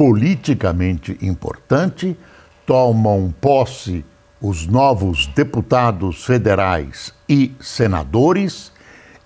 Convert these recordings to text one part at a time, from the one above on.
politicamente importante, tomam posse os novos deputados federais e senadores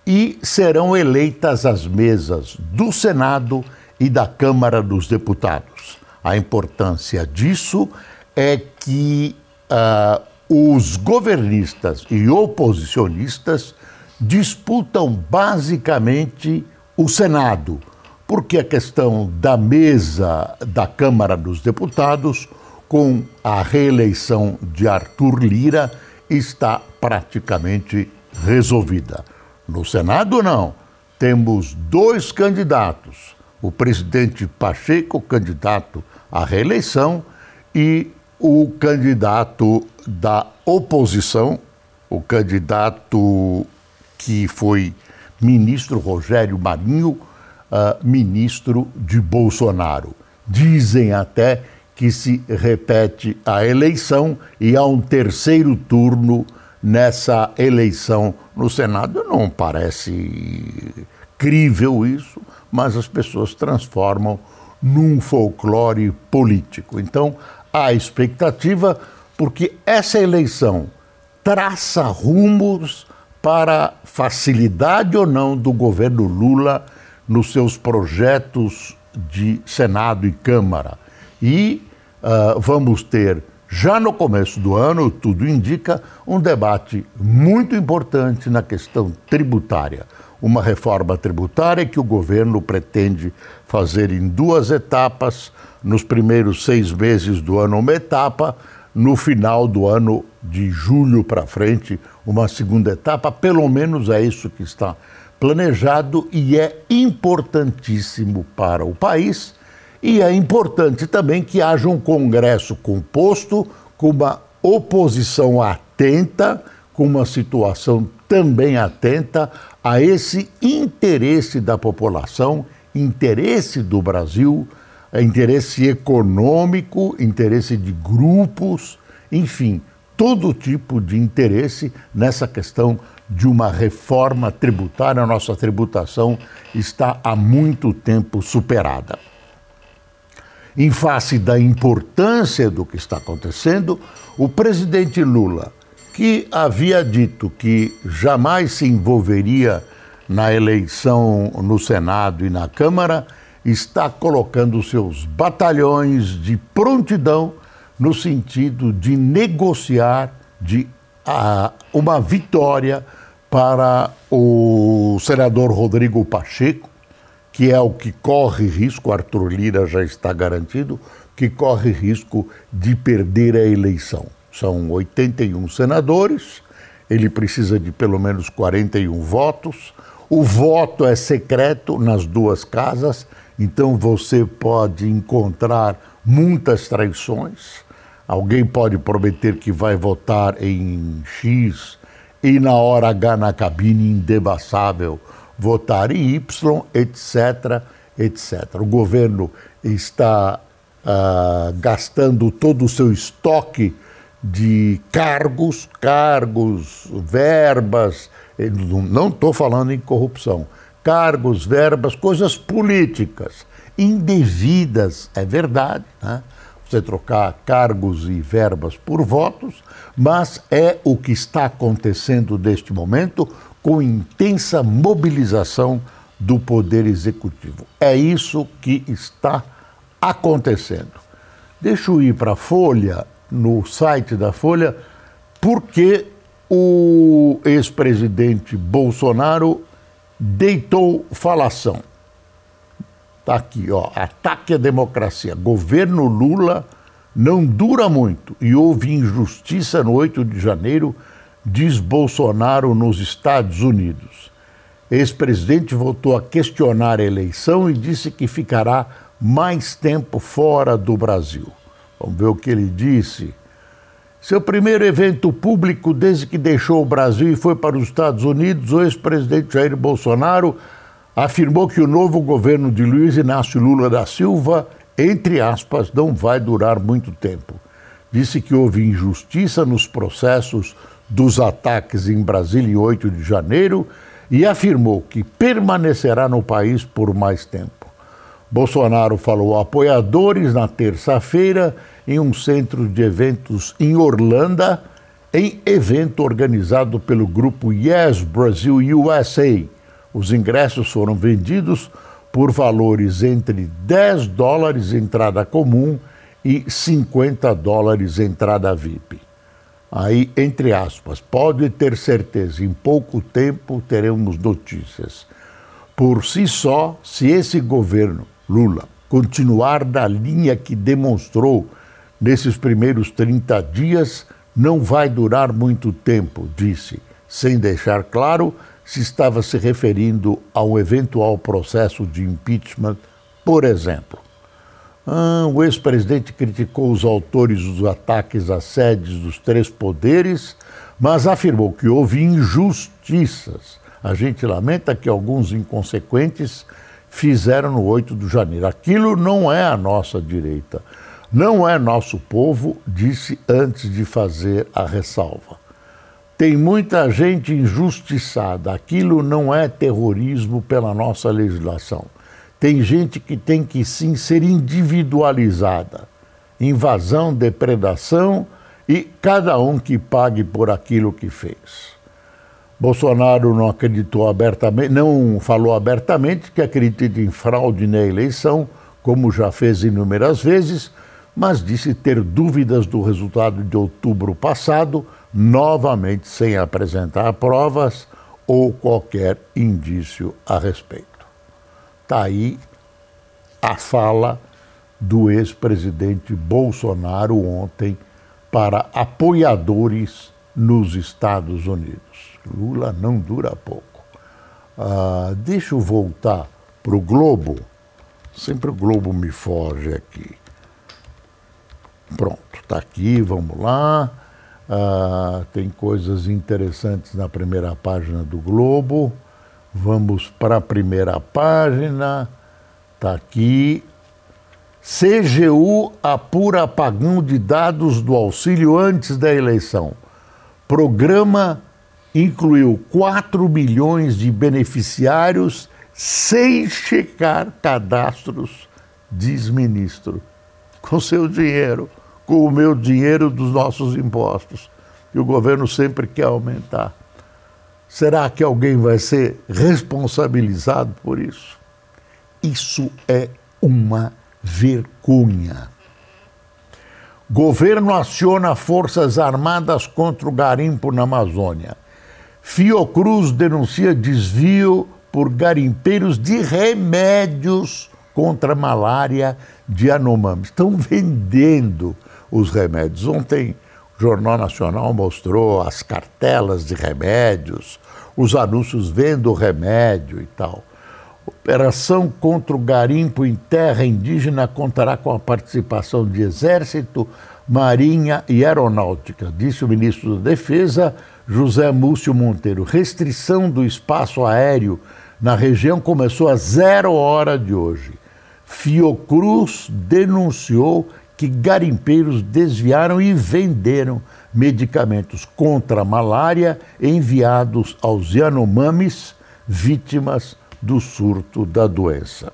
e serão eleitas as mesas do Senado e da Câmara dos Deputados. A importância disso é que uh, os governistas e oposicionistas disputam basicamente o Senado porque a questão da mesa da Câmara dos Deputados, com a reeleição de Arthur Lira, está praticamente resolvida. No Senado, não. Temos dois candidatos: o presidente Pacheco, candidato à reeleição, e o candidato da oposição, o candidato que foi ministro Rogério Marinho uh, ministro de Bolsonaro. Dizem até que se repete a eleição e há um terceiro turno nessa eleição no Senado. Não parece crível isso, mas as pessoas transformam num folclore político. Então, há expectativa porque essa eleição traça rumos para facilidade ou não do governo Lula nos seus projetos de Senado e Câmara. E uh, vamos ter, já no começo do ano, tudo indica, um debate muito importante na questão tributária. Uma reforma tributária que o governo pretende fazer em duas etapas, nos primeiros seis meses do ano, uma etapa, no final do ano, de julho para frente, uma segunda etapa. Pelo menos é isso que está planejado e é importantíssimo para o país. E é importante também que haja um Congresso composto, com uma oposição atenta, com uma situação também atenta a esse interesse da população, interesse do Brasil, interesse econômico, interesse de grupos, enfim, todo tipo de interesse nessa questão de uma reforma tributária, a nossa tributação está há muito tempo superada. Em face da importância do que está acontecendo, o presidente Lula, que havia dito que jamais se envolveria na eleição no Senado e na Câmara, está colocando seus batalhões de prontidão no sentido de negociar, de uma vitória para o senador Rodrigo Pacheco, que é o que corre risco, Arthur Lira já está garantido, que corre risco de perder a eleição. São 81 senadores, ele precisa de pelo menos 41 votos. O voto é secreto nas duas casas, então você pode encontrar muitas traições. Alguém pode prometer que vai votar em X e na hora H na cabine indevassável votar em Y, etc, etc. O governo está uh, gastando todo o seu estoque de cargos, cargos, verbas, não estou falando em corrupção, cargos, verbas, coisas políticas, indevidas, é verdade, né? Você trocar cargos e verbas por votos, mas é o que está acontecendo neste momento com intensa mobilização do Poder Executivo. É isso que está acontecendo. Deixa eu ir para a Folha, no site da Folha, porque o ex-presidente Bolsonaro deitou falação. Está aqui, ó, ataque à democracia. Governo Lula não dura muito e houve injustiça no 8 de janeiro, diz Bolsonaro nos Estados Unidos. Ex-presidente voltou a questionar a eleição e disse que ficará mais tempo fora do Brasil. Vamos ver o que ele disse. Seu primeiro evento público desde que deixou o Brasil e foi para os Estados Unidos, o ex-presidente Jair Bolsonaro afirmou que o novo governo de Luiz Inácio Lula da Silva, entre aspas, não vai durar muito tempo. Disse que houve injustiça nos processos dos ataques em Brasília em 8 de janeiro e afirmou que permanecerá no país por mais tempo. Bolsonaro falou a apoiadores na terça-feira em um centro de eventos em Orlando, em evento organizado pelo grupo Yes Brasil USA. Os ingressos foram vendidos por valores entre 10 dólares entrada comum e 50 dólares entrada VIP. Aí, entre aspas, pode ter certeza, em pouco tempo teremos notícias. Por si só, se esse governo, Lula, continuar na linha que demonstrou nesses primeiros 30 dias, não vai durar muito tempo, disse, sem deixar claro se estava se referindo a um eventual processo de impeachment, por exemplo. Ah, o ex-presidente criticou os autores dos ataques às sedes dos três poderes, mas afirmou que houve injustiças. A gente lamenta que alguns inconsequentes fizeram no 8 de janeiro. Aquilo não é a nossa direita, não é nosso povo, disse antes de fazer a ressalva. Tem muita gente injustiçada. Aquilo não é terrorismo pela nossa legislação. Tem gente que tem que sim ser individualizada. Invasão, depredação e cada um que pague por aquilo que fez. Bolsonaro não acreditou abertamente, não falou abertamente que acredita em fraude na eleição, como já fez inúmeras vezes, mas disse ter dúvidas do resultado de outubro passado, novamente sem apresentar provas ou qualquer indício a respeito. Está aí a fala do ex-presidente Bolsonaro ontem para apoiadores nos Estados Unidos. Lula não dura pouco. Ah, deixa eu voltar para o Globo. Sempre o Globo me foge aqui. Pronto, está aqui, vamos lá. Ah, tem coisas interessantes na primeira página do Globo. Vamos para a primeira página. Está aqui. CGU apura apagão de dados do auxílio antes da eleição. Programa incluiu 4 milhões de beneficiários sem checar cadastros, diz ministro. Com seu dinheiro, com o meu dinheiro dos nossos impostos, que o governo sempre quer aumentar. Será que alguém vai ser responsabilizado por isso? Isso é uma vergonha. Governo aciona Forças Armadas contra o garimpo na Amazônia. Fiocruz denuncia desvio por garimpeiros de remédios contra malária de Anomami. Estão vendendo os remédios. Ontem o Jornal Nacional mostrou as cartelas de remédios, os anúncios vendo remédio e tal. Operação contra o garimpo em terra indígena contará com a participação de Exército, Marinha e Aeronáutica, disse o ministro da Defesa, José Múcio Monteiro. Restrição do espaço aéreo na região começou a zero hora de hoje. Fiocruz denunciou que garimpeiros desviaram e venderam medicamentos contra a malária enviados aos Yanomamis, vítimas do surto da doença.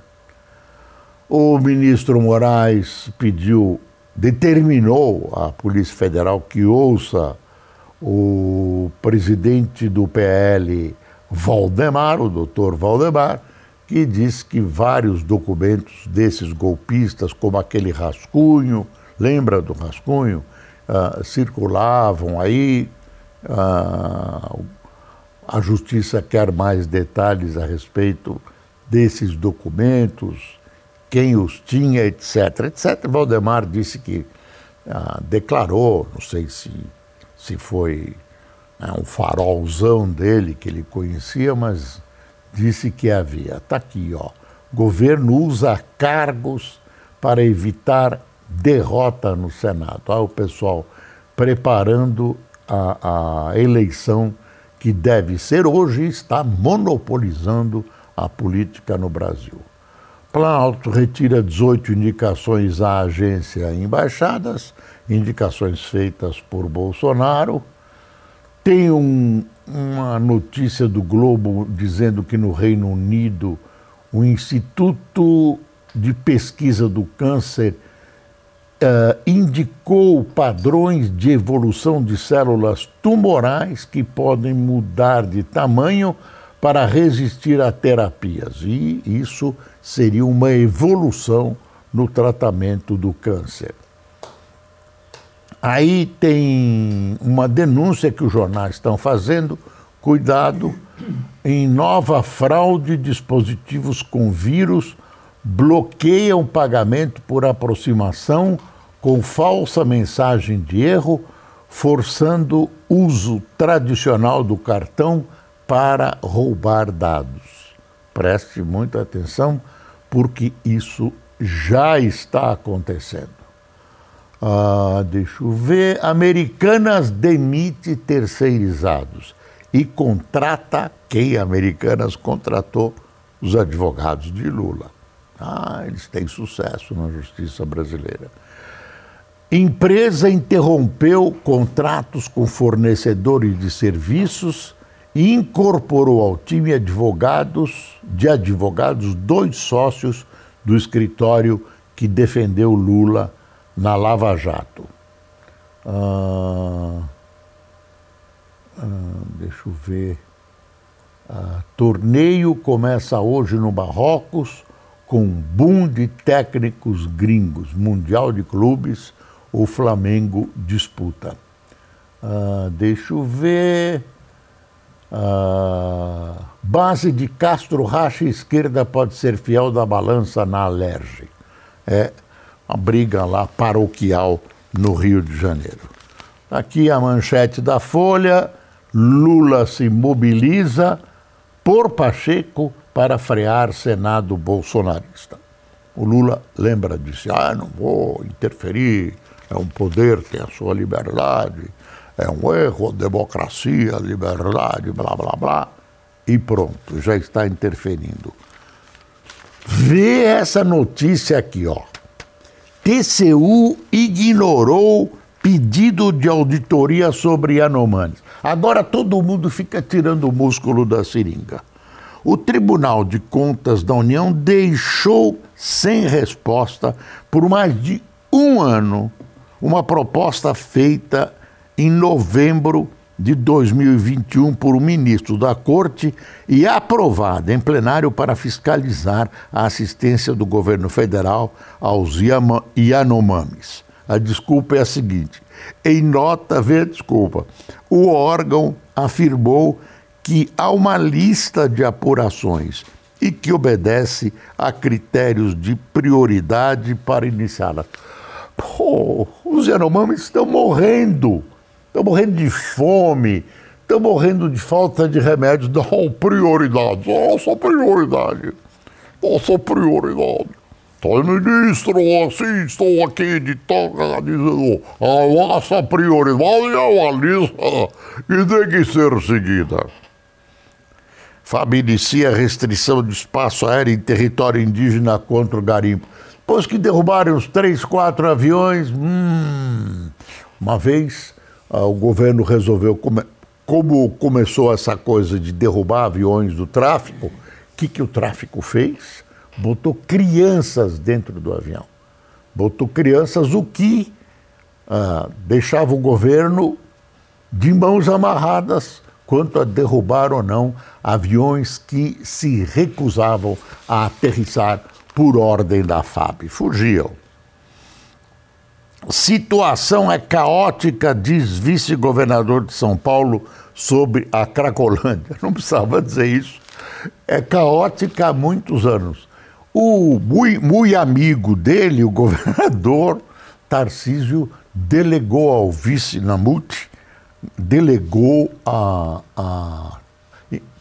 O ministro Moraes pediu, determinou à Polícia Federal que ouça o presidente do PL, Valdemar, o doutor Valdemar, que diz que vários documentos desses golpistas, como aquele rascunho, lembra do rascunho, uh, circulavam aí. Uh, a justiça quer mais detalhes a respeito desses documentos, quem os tinha, etc. etc. Valdemar disse que uh, declarou, não sei se, se foi né, um farolzão dele que ele conhecia, mas disse que havia. Está aqui, ó. Governo usa cargos para evitar derrota no Senado. Olha o pessoal preparando a, a eleição que deve ser hoje está monopolizando a política no Brasil. Planalto retira 18 indicações à agência e embaixadas, indicações feitas por Bolsonaro. Tem um, uma notícia do Globo dizendo que no Reino Unido o Instituto de Pesquisa do Câncer uh, indicou padrões de evolução de células tumorais que podem mudar de tamanho para resistir a terapias. E isso seria uma evolução no tratamento do câncer. Aí tem uma denúncia que os jornais estão fazendo, cuidado, em nova fraude, dispositivos com vírus bloqueiam pagamento por aproximação com falsa mensagem de erro, forçando uso tradicional do cartão para roubar dados. Preste muita atenção, porque isso já está acontecendo. Ah, deixa eu ver. Americanas demite terceirizados e contrata quem Americanas contratou? Os advogados de Lula. Ah, eles têm sucesso na justiça brasileira. Empresa interrompeu contratos com fornecedores de serviços e incorporou ao time advogados de advogados dois sócios do escritório que defendeu Lula na Lava Jato. Ah, ah, deixa eu ver. Ah, torneio começa hoje no Marrocos com boom de técnicos gringos. Mundial de Clubes, o Flamengo disputa. Ah, deixa eu ver. Ah, base de Castro Racha esquerda pode ser fiel da balança na Alerge. É uma briga lá paroquial no Rio de Janeiro. Aqui a manchete da Folha: Lula se mobiliza por Pacheco para frear Senado bolsonarista. O Lula lembra disso, ah, não vou interferir, é um poder, tem a sua liberdade, é um erro, democracia, liberdade, blá, blá, blá. E pronto, já está interferindo. Vê essa notícia aqui, ó. TCU ignorou pedido de auditoria sobre Yanomamis. Agora todo mundo fica tirando o músculo da seringa. O Tribunal de Contas da União deixou sem resposta por mais de um ano uma proposta feita em novembro de 2021 por um ministro da Corte e aprovada em plenário para fiscalizar a assistência do governo federal aos Yanomamis. A desculpa é a seguinte: em nota, vê desculpa, o órgão afirmou que há uma lista de apurações e que obedece a critérios de prioridade para iniciá-la. Pô, os Yanomamis estão morrendo, estão morrendo de fome, estão morrendo de falta de remédios. Não, prioridade, nossa prioridade, nossa prioridade. Então, ministro, assim, estou aqui de toca dizendo a nossa prioridade é uma lista que tem que ser seguida. FAB inicia restrição de espaço aéreo em território indígena contra o garimpo. Depois que derrubaram os três, quatro aviões, hum, uma vez ah, o governo resolveu, come, como começou essa coisa de derrubar aviões do tráfico, o que, que o tráfico fez? Botou crianças dentro do avião. Botou crianças, o que ah, deixava o governo de mãos amarradas quanto a derrubar ou não aviões que se recusavam a aterrissar por ordem da FAB. Fugiam. Situação é caótica, diz vice-governador de São Paulo sobre a Cracolândia. Não precisava dizer isso. É caótica há muitos anos. O muito, amigo dele, o governador Tarcísio, delegou ao vice Namute delegou a, a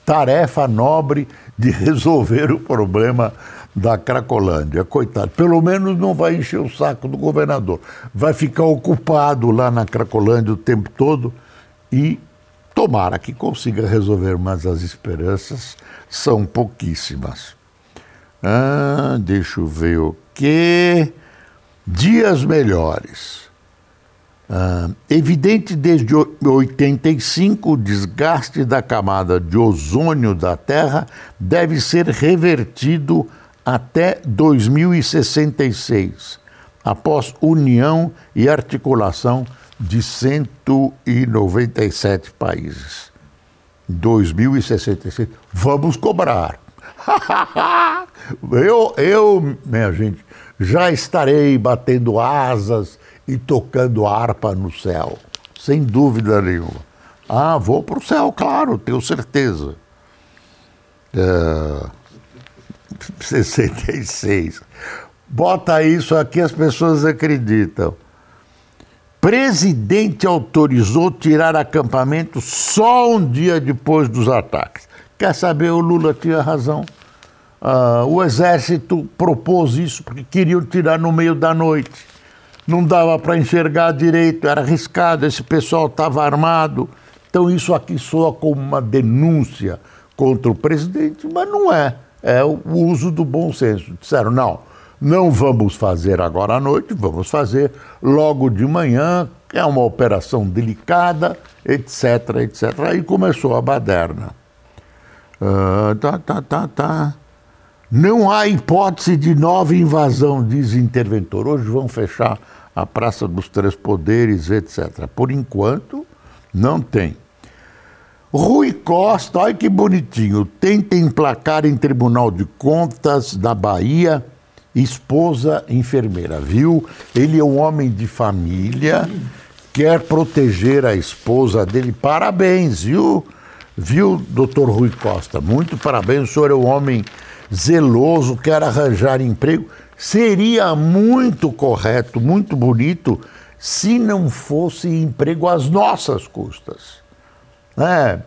tarefa nobre de resolver o problema da Cracolândia. Coitado, pelo menos não vai encher o saco do governador. Vai ficar ocupado lá na Cracolândia o tempo todo e tomara que consiga resolver, mas as esperanças são pouquíssimas. Ah, deixa eu ver o que. Dias melhores. Ah, evidente desde 85, o desgaste da camada de ozônio da Terra deve ser revertido até 2066, após união e articulação de 197 países. 2066. Vamos cobrar. eu, eu, minha gente, já estarei batendo asas e tocando harpa no céu, sem dúvida nenhuma. Ah, vou para o céu, claro, tenho certeza. É, 66. Bota isso aqui, as pessoas acreditam. Presidente autorizou tirar acampamento só um dia depois dos ataques. Quer saber? O Lula tinha razão. Uh, o exército propôs isso porque queriam tirar no meio da noite. Não dava para enxergar direito, era arriscado, esse pessoal estava armado. Então, isso aqui soa como uma denúncia contra o presidente, mas não é. É o uso do bom senso. Disseram, não, não vamos fazer agora à noite, vamos fazer logo de manhã, é uma operação delicada, etc, etc. Aí começou a baderna. Uh, tá, tá, tá, tá. Não há hipótese de nova invasão, diz interventor. Hoje vão fechar a Praça dos Três Poderes, etc. Por enquanto, não tem. Rui Costa, olha que bonitinho, tenta emplacar em Tribunal de Contas da Bahia esposa enfermeira, viu? Ele é um homem de família, quer proteger a esposa dele. Parabéns, viu? Viu, doutor Rui Costa? Muito parabéns, o senhor é um homem zeloso, quer arranjar emprego. Seria muito correto, muito bonito, se não fosse emprego às nossas custas. É,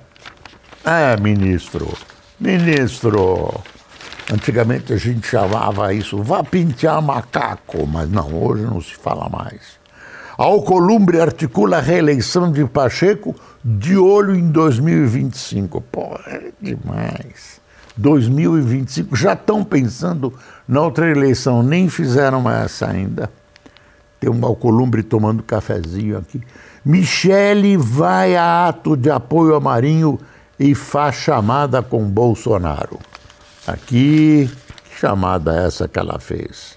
é, ministro, ministro. Antigamente a gente chamava isso, vá pintar macaco, mas não, hoje não se fala mais. A Alcolumbre articula a reeleição de Pacheco de olho em 2025. Pô, é demais. 2025, já estão pensando na outra eleição, nem fizeram essa ainda. Tem um Alcolumbre tomando cafezinho aqui. Michele vai a ato de apoio a Marinho e faz chamada com Bolsonaro. Aqui, que chamada essa que ela fez?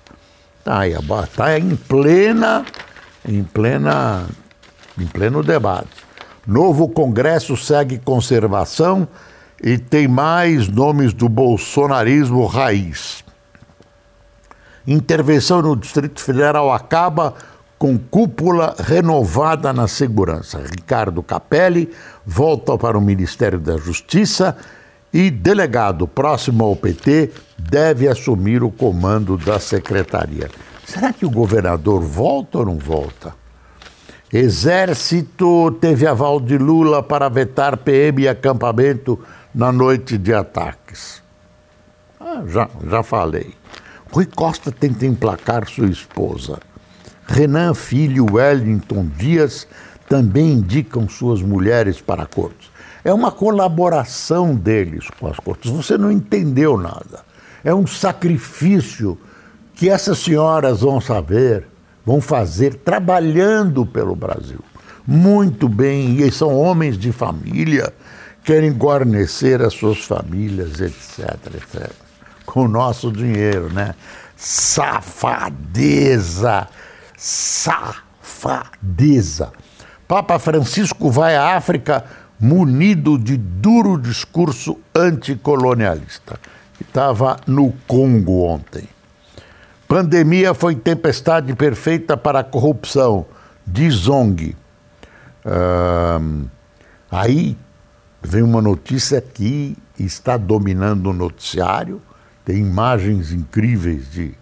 Tá aí, está em plena, em plena, em pleno debate. Novo Congresso segue conservação e tem mais nomes do bolsonarismo raiz. Intervenção no Distrito Federal acaba com cúpula renovada na segurança. Ricardo Capelli volta para o Ministério da Justiça e delegado próximo ao PT deve assumir o comando da secretaria. Será que o governador volta ou não volta? Exército teve aval de Lula para vetar PM e acampamento na noite de ataques. Ah, já, já falei. Rui Costa tenta emplacar sua esposa. Renan Filho Wellington Dias também indicam suas mulheres para a corte. É uma colaboração deles com as cortes. Você não entendeu nada. É um sacrifício que essas senhoras vão saber, vão fazer trabalhando pelo Brasil. Muito bem, e são homens de família querem guarnecer as suas famílias, etc, etc. Com o nosso dinheiro, né? Safadeza! Safadeza! Papa Francisco vai à África munido de duro discurso anticolonialista. Estava no Congo ontem. Pandemia foi tempestade perfeita para a corrupção, diz Zong. aí vem uma notícia que está dominando o noticiário, tem imagens incríveis de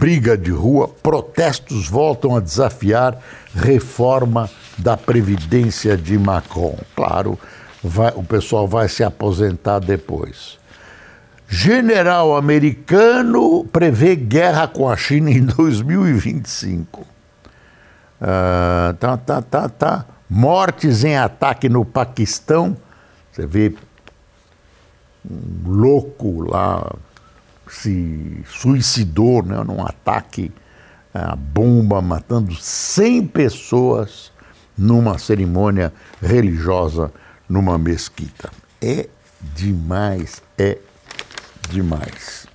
briga de rua, protestos voltam a desafiar reforma da Previdência de Macron. Claro, vai, o pessoal vai se aposentar depois. General americano prevê guerra com a China em 2025. Uh, ah, tá, tá, tá, tá. Mortes em ataque no Paquistão. Você vê um louco lá se suicidou né, num ataque a bomba, matando 100 pessoas numa cerimônia religiosa numa mesquita. É demais, é demais.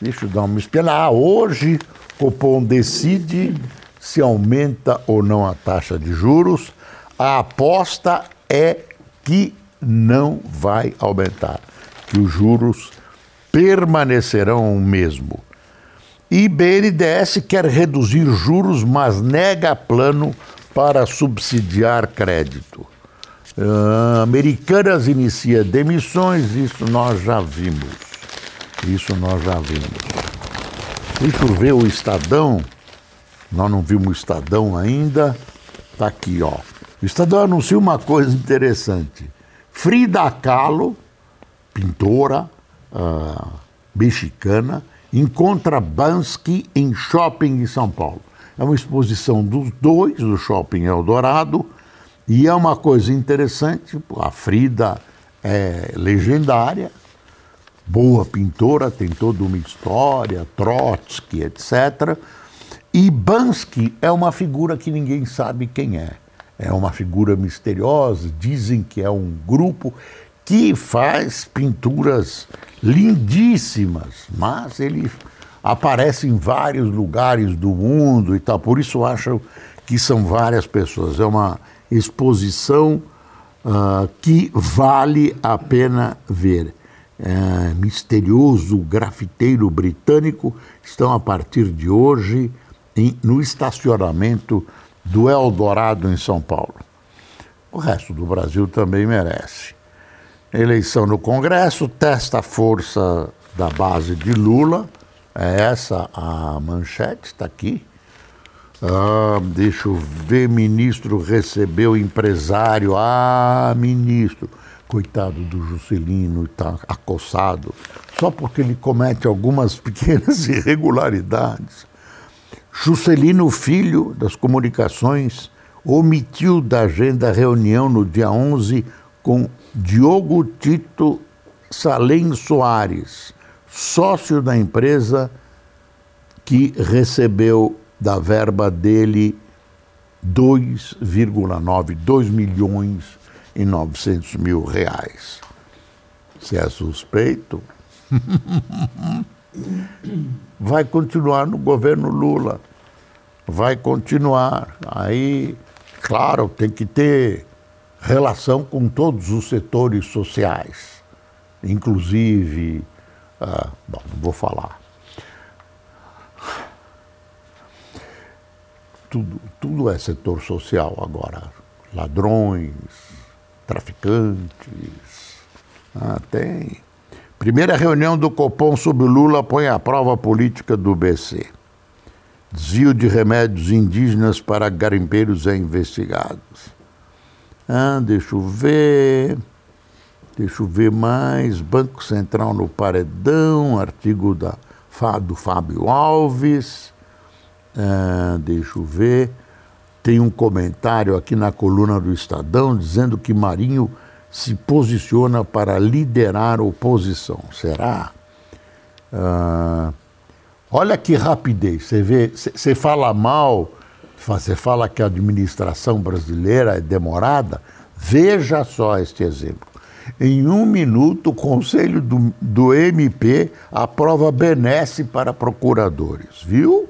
Deixa eu dar uma espiada. Ah, hoje Copom decide se aumenta ou não a taxa de juros. A aposta é que não vai aumentar, que os juros permanecerão o mesmo. E BNDES quer reduzir juros, mas nega plano para subsidiar crédito. Uh, Americanas inicia demissões, isso nós já vimos. Isso nós já vimos. Deixa eu ver o Estadão. Nós não vimos o Estadão ainda. Está aqui, ó. O Estadão anuncia uma coisa interessante. Frida Kahlo, pintora uh, mexicana, encontra Bansky em shopping em São Paulo. É uma exposição dos dois, do Shopping Eldorado, e é uma coisa interessante, a Frida é legendária, boa pintora, tem toda uma história, Trotsky, etc. E Bansky é uma figura que ninguém sabe quem é. É uma figura misteriosa, dizem que é um grupo que faz pinturas lindíssimas, mas ele aparece em vários lugares do mundo e tal, por isso acham que são várias pessoas. É uma exposição uh, que vale a pena ver. É, misterioso grafiteiro britânico estão a partir de hoje em, no estacionamento do Eldorado em São Paulo. O resto do Brasil também merece. Eleição no Congresso testa a força da base de Lula. É essa a manchete, está aqui. Ah, deixa eu ver, ministro recebeu empresário. Ah, ministro, coitado do Juscelino, está acossado, só porque ele comete algumas pequenas irregularidades. Juscelino Filho, das comunicações, omitiu da agenda reunião no dia 11 com Diogo Tito Salem Soares, sócio da empresa que recebeu da verba dele 2,9, 2 milhões e 900 mil reais. Se é suspeito, vai continuar no governo Lula. Vai continuar. Aí, claro, tem que ter relação com todos os setores sociais, inclusive, ah, bom, não vou falar. Tudo, tudo é setor social agora. Ladrões, traficantes, ah, tem. Primeira reunião do Copom sobre Lula põe à prova a política do BC. Desvio de remédios indígenas para garimpeiros é investigados. Ah, deixa eu ver. Deixa eu ver mais. Banco Central no Paredão, artigo da, do Fábio Alves. Ah, deixa eu ver. Tem um comentário aqui na coluna do Estadão dizendo que Marinho se posiciona para liderar oposição. Será? Ah, olha que rapidez. Você vê, você fala mal você fala que a administração brasileira é demorada, veja só este exemplo. Em um minuto, o Conselho do, do MP aprova benesse para procuradores, viu?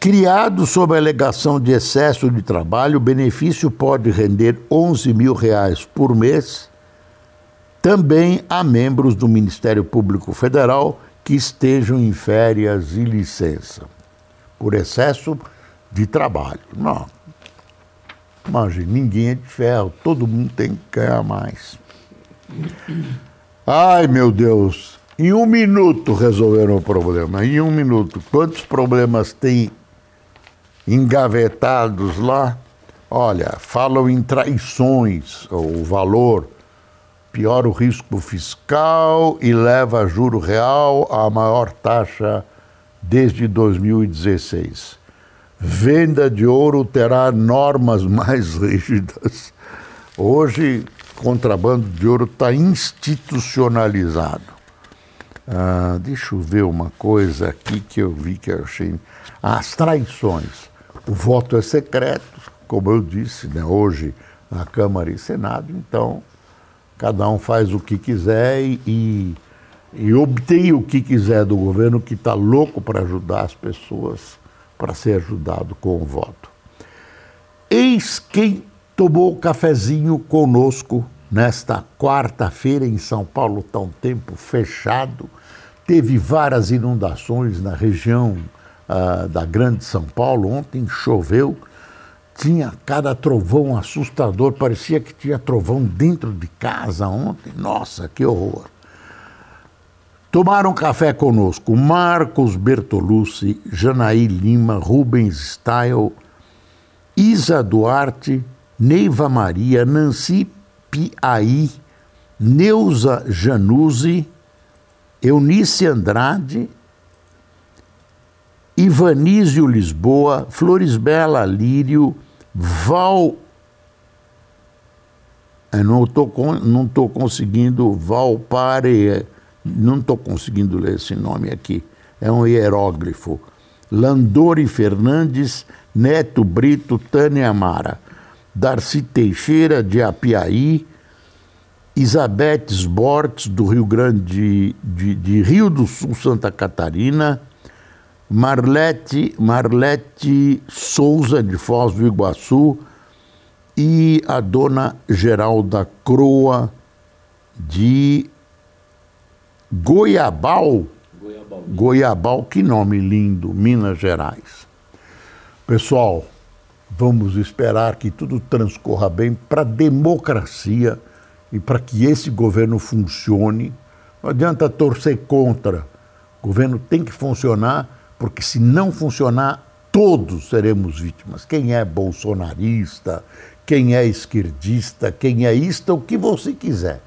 Criado sob a alegação de excesso de trabalho, o benefício pode render 11 mil reais por mês também a membros do Ministério Público Federal que estejam em férias e licença por excesso de trabalho. Não. Imagina, ninguém é de ferro, todo mundo tem que ganhar mais. Ai, meu Deus, em um minuto resolveram o problema. Em um minuto. Quantos problemas tem engavetados lá? Olha, falam em traições, o valor piora o risco fiscal e leva juro real à maior taxa desde 2016. Venda de ouro terá normas mais rígidas. Hoje, contrabando de ouro está institucionalizado. Ah, deixa eu ver uma coisa aqui que eu vi que eu achei. As traições. O voto é secreto, como eu disse, né, hoje na Câmara e Senado, então cada um faz o que quiser e, e obtém o que quiser do governo que está louco para ajudar as pessoas para ser ajudado com o voto. Eis quem tomou cafezinho conosco nesta quarta-feira em São Paulo, está um tempo fechado. Teve várias inundações na região uh, da Grande São Paulo. Ontem choveu, tinha cada trovão assustador, parecia que tinha trovão dentro de casa ontem. Nossa, que horror! Tomaram café conosco Marcos Bertolucci, Janaí Lima, Rubens Style, Isa Duarte, Neiva Maria, Nancy Piaí, Neuza Januzzi, Eunice Andrade, Ivanísio Lisboa, Florisbela Lírio, Val. Eu não estou conseguindo Valpare, não estou conseguindo ler esse nome aqui. É um hieróglifo. Landori Fernandes, Neto Brito, Tânia Amara. Darcy Teixeira, de Apiaí, Isabeth Bortes, do Rio Grande, de, de Rio do Sul, Santa Catarina, Marlete, Marlete Souza, de Foz do Iguaçu, e a dona Geralda Croa, de Goiabal. Goiabal. Goiabal, que nome lindo, Minas Gerais. Pessoal, Vamos esperar que tudo transcorra bem para a democracia e para que esse governo funcione. Não adianta torcer contra. O governo tem que funcionar, porque se não funcionar, todos seremos vítimas. Quem é bolsonarista, quem é esquerdista, quem é isto, o que você quiser.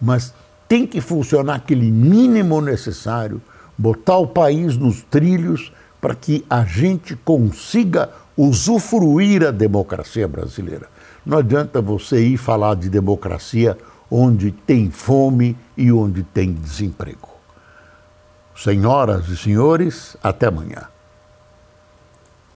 Mas tem que funcionar aquele mínimo necessário, botar o país nos trilhos para que a gente consiga usufruir a democracia brasileira. Não adianta você ir falar de democracia onde tem fome e onde tem desemprego. Senhoras e senhores, até amanhã.